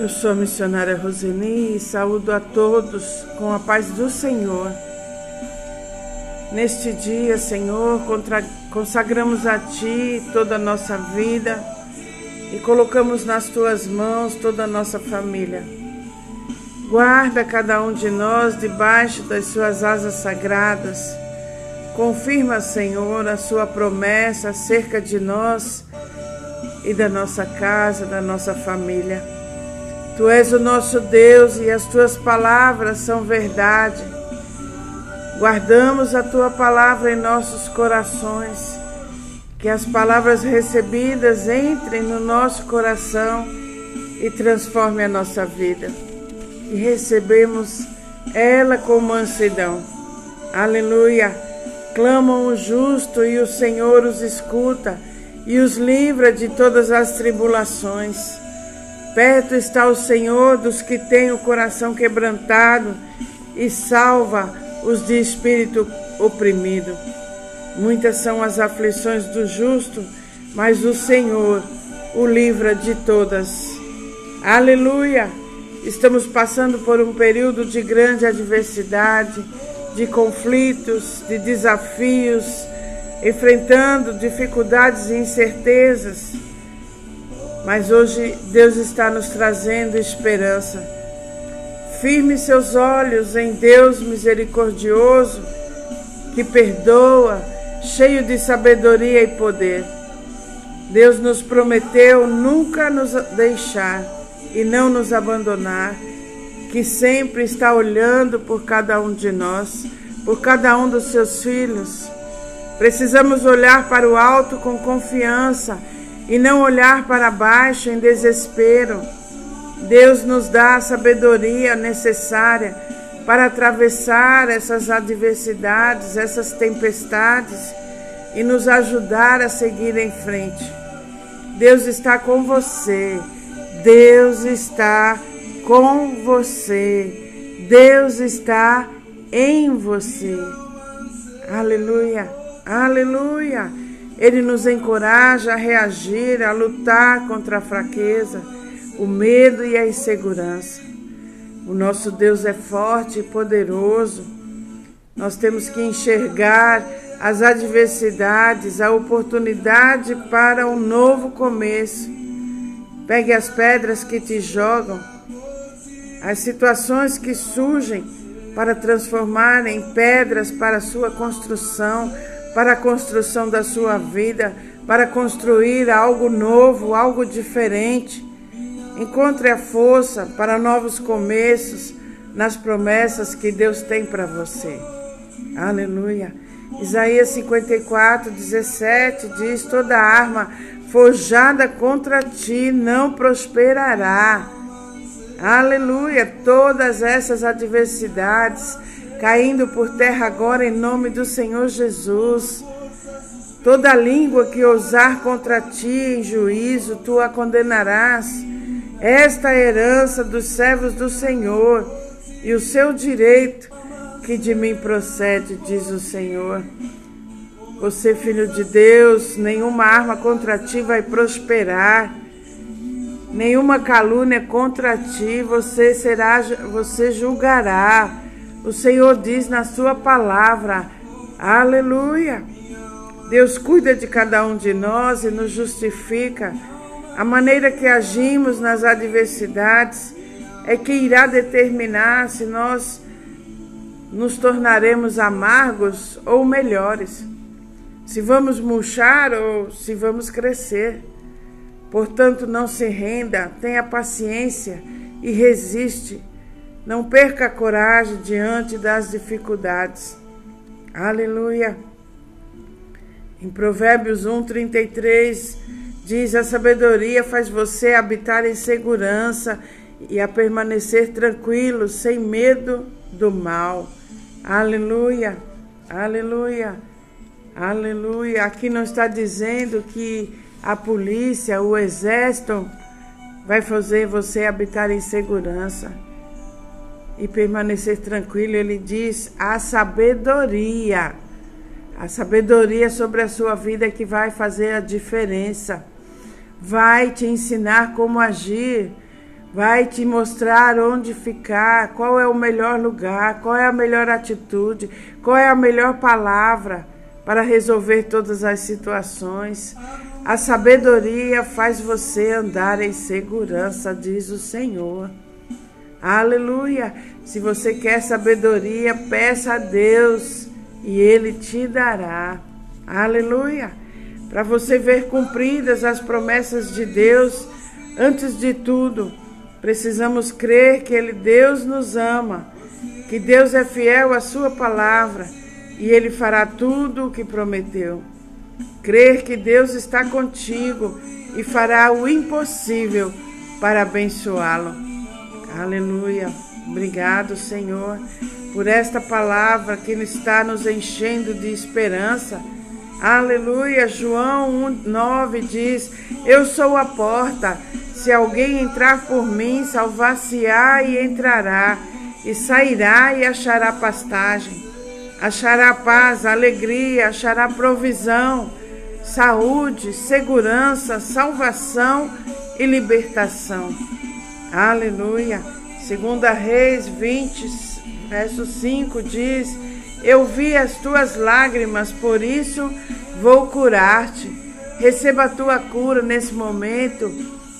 Eu sou a missionária Roseni e saúdo a todos com a paz do Senhor. Neste dia, Senhor, consagramos a Ti toda a nossa vida e colocamos nas Tuas mãos toda a nossa família. Guarda cada um de nós debaixo das Suas asas sagradas. Confirma, Senhor, a Sua promessa acerca de nós e da nossa casa, da nossa família. Tu és o nosso Deus e as tuas palavras são verdade. Guardamos a tua palavra em nossos corações. Que as palavras recebidas entrem no nosso coração e transformem a nossa vida. E recebemos ela com mansidão. Aleluia. Clamam o justo e o Senhor os escuta e os livra de todas as tribulações. Perto está o Senhor dos que têm o coração quebrantado e salva os de espírito oprimido. Muitas são as aflições do justo, mas o Senhor o livra de todas. Aleluia! Estamos passando por um período de grande adversidade, de conflitos, de desafios, enfrentando dificuldades e incertezas. Mas hoje Deus está nos trazendo esperança. Firme seus olhos em Deus misericordioso, que perdoa, cheio de sabedoria e poder. Deus nos prometeu nunca nos deixar e não nos abandonar, que sempre está olhando por cada um de nós, por cada um dos seus filhos. Precisamos olhar para o alto com confiança e não olhar para baixo em desespero. Deus nos dá a sabedoria necessária para atravessar essas adversidades, essas tempestades e nos ajudar a seguir em frente. Deus está com você. Deus está com você. Deus está em você. Aleluia. Aleluia. Ele nos encoraja a reagir, a lutar contra a fraqueza, o medo e a insegurança. O nosso Deus é forte e poderoso. Nós temos que enxergar as adversidades, a oportunidade para um novo começo. Pegue as pedras que te jogam, as situações que surgem para transformar em pedras para a sua construção, para a construção da sua vida, para construir algo novo, algo diferente. Encontre a força para novos começos nas promessas que Deus tem para você. Aleluia. Isaías 54, 17 diz: Toda arma forjada contra ti não prosperará. Aleluia. Todas essas adversidades caindo por terra agora em nome do Senhor Jesus. Toda língua que ousar contra ti em juízo, tu a condenarás. Esta é herança dos servos do Senhor e o seu direito que de mim procede, diz o Senhor. Você, filho de Deus, nenhuma arma contra ti vai prosperar. Nenhuma calúnia contra ti você será você julgará. O Senhor diz na sua palavra: Aleluia. Deus cuida de cada um de nós e nos justifica. A maneira que agimos nas adversidades é que irá determinar se nós nos tornaremos amargos ou melhores, se vamos murchar ou se vamos crescer. Portanto, não se renda, tenha paciência e resiste não perca a coragem diante das dificuldades. Aleluia. Em Provérbios 1:33 diz: "A sabedoria faz você habitar em segurança e a permanecer tranquilo, sem medo do mal." Aleluia. Aleluia. Aleluia. Aqui não está dizendo que a polícia, o exército vai fazer você habitar em segurança e permanecer tranquilo, ele diz a sabedoria. A sabedoria sobre a sua vida que vai fazer a diferença. Vai te ensinar como agir. vai te mostrar onde ficar, qual é o melhor lugar, qual é a melhor atitude, qual é a melhor palavra para resolver todas as situações. A sabedoria faz você andar em segurança, diz o Senhor. Aleluia! Se você quer sabedoria, peça a Deus e Ele te dará. Aleluia! Para você ver cumpridas as promessas de Deus, antes de tudo, Precisamos crer que Ele, Deus, nos ama, que Deus é fiel à Sua palavra e Ele fará tudo o que prometeu. Crer que Deus está contigo e fará o impossível para abençoá-lo. Aleluia. Obrigado, Senhor, por esta palavra que está nos enchendo de esperança. Aleluia. João 1:9 diz: Eu sou a porta. Se alguém entrar por mim, salvar-se-á e entrará, e sairá e achará pastagem. Achará paz, alegria, achará provisão, saúde, segurança, salvação e libertação. Aleluia. Segunda Reis 20, verso 5 diz: Eu vi as tuas lágrimas, por isso vou curar-te. Receba a tua cura nesse momento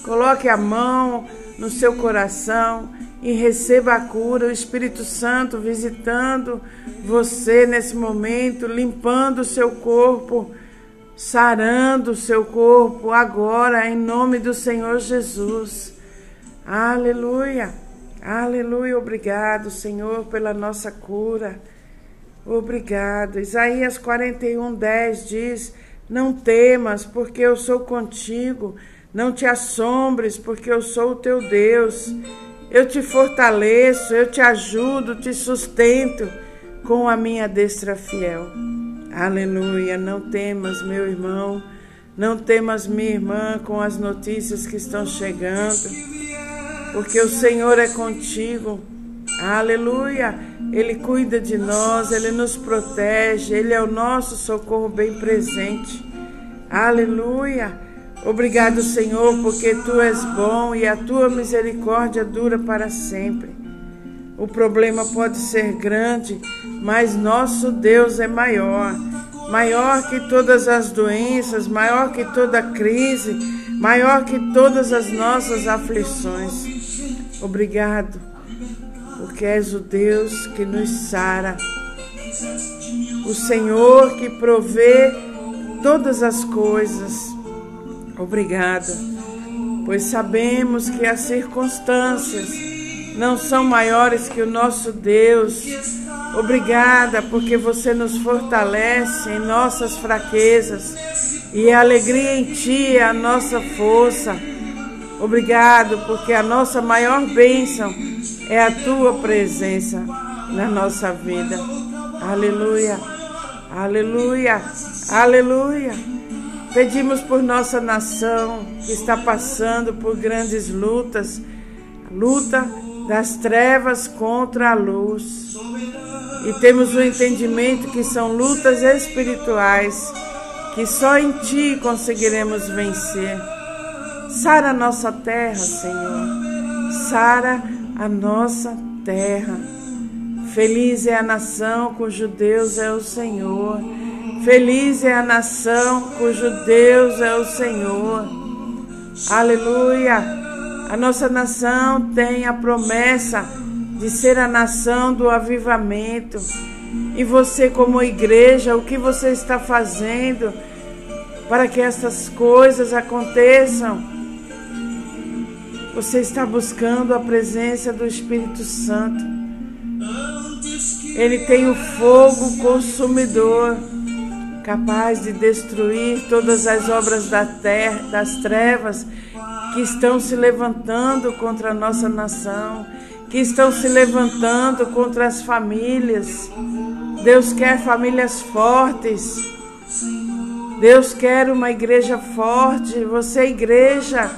Coloque a mão no seu coração e receba a cura, o Espírito Santo visitando você nesse momento, limpando o seu corpo, sarando o seu corpo agora, em nome do Senhor Jesus. Aleluia, aleluia. Obrigado, Senhor, pela nossa cura. Obrigado. Isaías 41, 10 diz: Não temas, porque eu sou contigo. Não te assombres, porque eu sou o teu Deus. Eu te fortaleço, eu te ajudo, te sustento com a minha destra fiel. Aleluia. Não temas, meu irmão. Não temas, minha irmã, com as notícias que estão chegando, porque o Senhor é contigo. Aleluia. Ele cuida de nós, ele nos protege, ele é o nosso socorro bem presente. Aleluia. Obrigado, Senhor, porque tu és bom e a tua misericórdia dura para sempre. O problema pode ser grande, mas nosso Deus é maior. Maior que todas as doenças, maior que toda crise, maior que todas as nossas aflições. Obrigado, porque és o Deus que nos sara. O Senhor que provê todas as coisas Obrigada, pois sabemos que as circunstâncias não são maiores que o nosso Deus. Obrigada, porque você nos fortalece em nossas fraquezas e a alegria em Ti é a nossa força. Obrigado, porque a nossa maior bênção é a Tua presença na nossa vida. Aleluia, aleluia, aleluia. Pedimos por nossa nação que está passando por grandes lutas, luta das trevas contra a luz. E temos o entendimento que são lutas espirituais que só em Ti conseguiremos vencer. Sara a nossa terra, Senhor. Sara a nossa terra. Feliz é a nação cujo Deus é o Senhor. Feliz é a nação cujo Deus é o Senhor. Aleluia. A nossa nação tem a promessa de ser a nação do avivamento. E você, como igreja, o que você está fazendo para que essas coisas aconteçam? Você está buscando a presença do Espírito Santo. Ele tem o fogo consumidor capaz de destruir todas as obras da terra, das trevas que estão se levantando contra a nossa nação, que estão se levantando contra as famílias. Deus quer famílias fortes. Deus quer uma igreja forte. Você, igreja,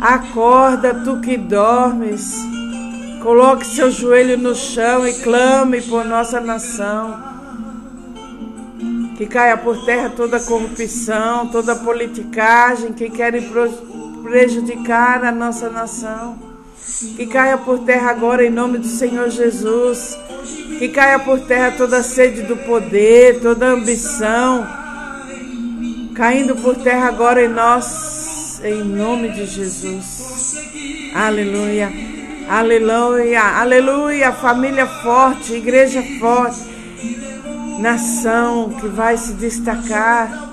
acorda, tu que dormes. Coloque seu joelho no chão e clame por nossa nação que caia por terra toda corrupção, toda politicagem que querem prejudicar a nossa nação. Que caia por terra agora em nome do Senhor Jesus. Que caia por terra toda sede do poder, toda ambição. Caindo por terra agora em nós, em nome de Jesus. Aleluia. Aleluia. Aleluia. Família forte, igreja forte. Nação que vai se destacar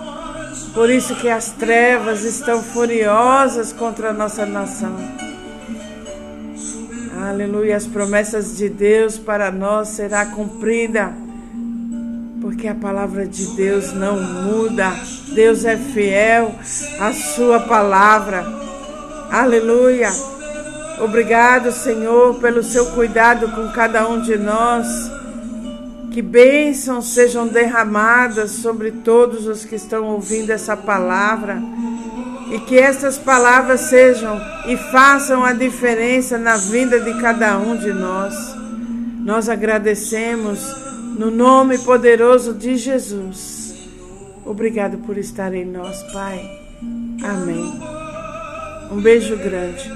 por isso que as trevas estão furiosas contra a nossa nação. Aleluia, as promessas de Deus para nós será cumprida. Porque a palavra de Deus não muda. Deus é fiel à sua palavra. Aleluia. Obrigado, Senhor, pelo seu cuidado com cada um de nós. Que bênçãos sejam derramadas sobre todos os que estão ouvindo essa palavra e que essas palavras sejam e façam a diferença na vida de cada um de nós. Nós agradecemos no nome poderoso de Jesus. Obrigado por estar em nós, Pai. Amém. Um beijo grande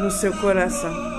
no seu coração.